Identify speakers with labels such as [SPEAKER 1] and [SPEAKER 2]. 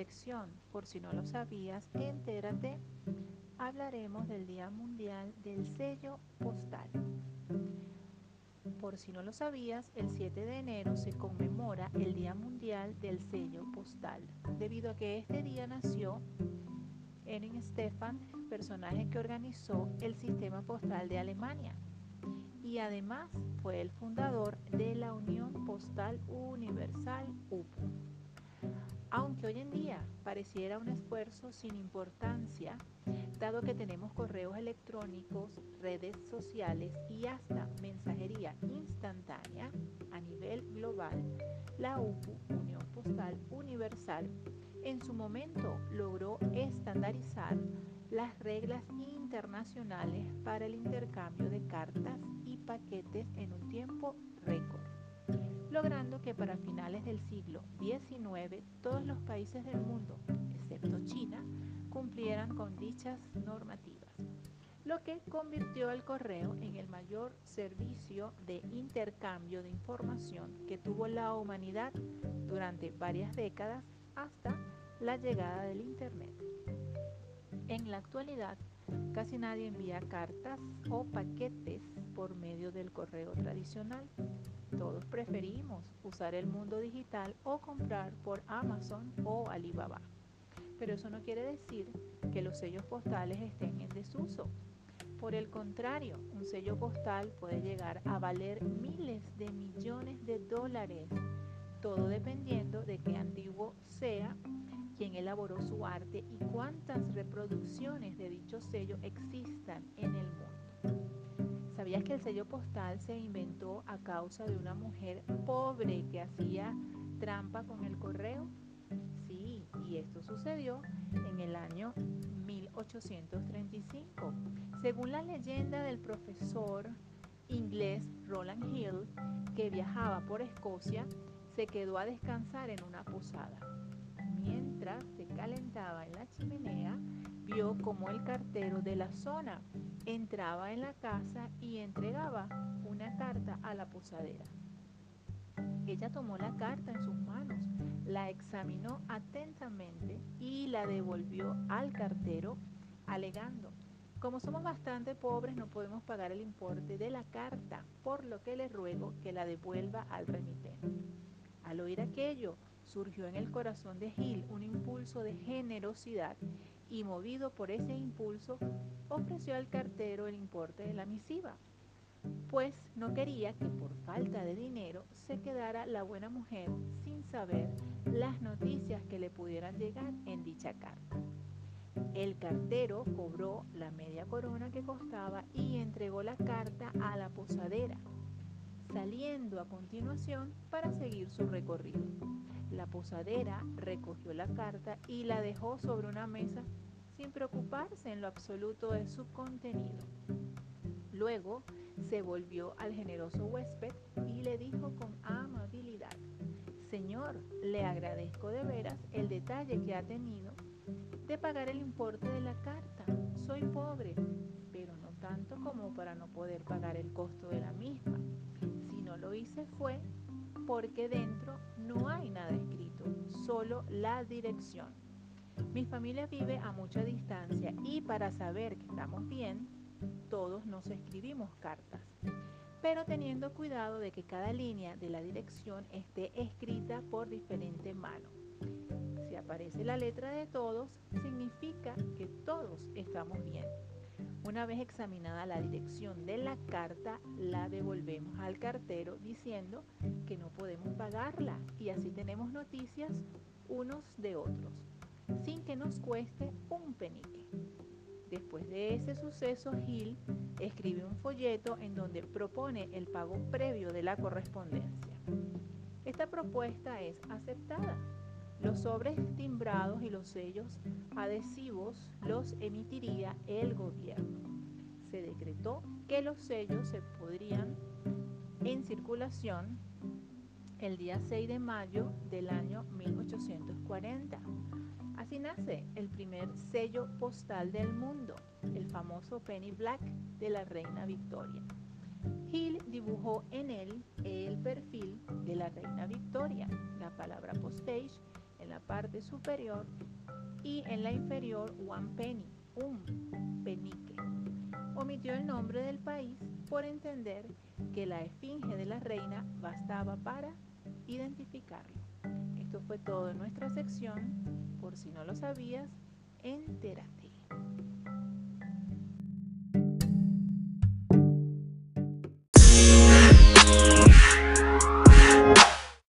[SPEAKER 1] dirección. Por si no lo sabías, entérate. Hablaremos del Día Mundial del Sello Postal. Por si no lo sabías, el 7 de enero se conmemora el Día Mundial del Sello Postal, debido a que este día nació Erin Stefan, personaje que organizó el sistema postal de Alemania y además fue el fundador de la Unión Postal Universal UPU. Aunque hoy en día pareciera un esfuerzo sin importancia, dado que tenemos correos electrónicos, redes sociales y hasta mensajería instantánea a nivel global, la UPU, Unión Postal Universal, en su momento logró estandarizar las reglas internacionales para el intercambio de cartas y paquetes en un tiempo récord, logrando que para finales del siglo XIX todos los países del mundo, excepto China, cumplieran con dichas normativas, lo que convirtió al correo en el mayor servicio de intercambio de información que tuvo la humanidad durante varias décadas hasta la llegada del Internet. En la actualidad, casi nadie envía cartas o paquetes por medio del correo tradicional. Todos preferimos usar el mundo digital o comprar por Amazon o Alibaba. Pero eso no quiere decir que los sellos postales estén en desuso. Por el contrario, un sello postal puede llegar a valer miles de millones de dólares, todo dependiendo de qué antiguo sea quién elaboró su arte y cuántas reproducciones de dicho sello existan en el mundo. ¿Sabías que el sello postal se inventó a causa de una mujer pobre que hacía trampa con el correo? Sí, y esto sucedió en el año 1835. Según la leyenda del profesor inglés Roland Hill, que viajaba por Escocia, se quedó a descansar en una posada mientras se calentaba en la chimenea, vio como el cartero de la zona entraba en la casa y entregaba una carta a la posadera. Ella tomó la carta en sus manos, la examinó atentamente y la devolvió al cartero alegando, como somos bastante pobres no podemos pagar el importe de la carta, por lo que le ruego que la devuelva al remitente. Al oír aquello, surgió en el corazón de Gil un impulso de generosidad y movido por ese impulso ofreció al cartero el importe de la misiva, pues no quería que por falta de dinero se quedara la buena mujer sin saber las noticias que le pudieran llegar en dicha carta. El cartero cobró la media corona que costaba y entregó la carta a la posadera, saliendo a continuación para seguir su recorrido. La posadera recogió la carta y la dejó sobre una mesa sin preocuparse en lo absoluto de su contenido. Luego se volvió al generoso huésped y le dijo con amabilidad, Señor, le agradezco de veras el detalle que ha tenido de pagar el importe de la carta. Soy pobre, pero no tanto como para no poder pagar el costo de la misma. No lo hice fue porque dentro no hay nada escrito, solo la dirección. Mi familia vive a mucha distancia y para saber que estamos bien, todos nos escribimos cartas, pero teniendo cuidado de que cada línea de la dirección esté escrita por diferente mano. Si aparece la letra de todos, significa que todos estamos bien. Una vez examinada la dirección de la carta, la devolvemos al cartero diciendo que no podemos pagarla y así tenemos noticias unos de otros, sin que nos cueste un penique. Después de ese suceso, Gil escribe un folleto en donde propone el pago previo de la correspondencia. Esta propuesta es aceptada los sobres timbrados y los sellos adhesivos los emitiría el gobierno. Se decretó que los sellos se podrían en circulación el día 6 de mayo del año 1840. Así nace el primer sello postal del mundo, el famoso Penny Black de la reina Victoria. Hill dibujó en él el perfil de la reina Victoria. La palabra postage en la parte superior y en la inferior one penny, un penique. Omitió el nombre del país por entender que la esfinge de la reina bastaba para identificarlo. Esto fue todo en nuestra sección. Por si no lo sabías, entérate.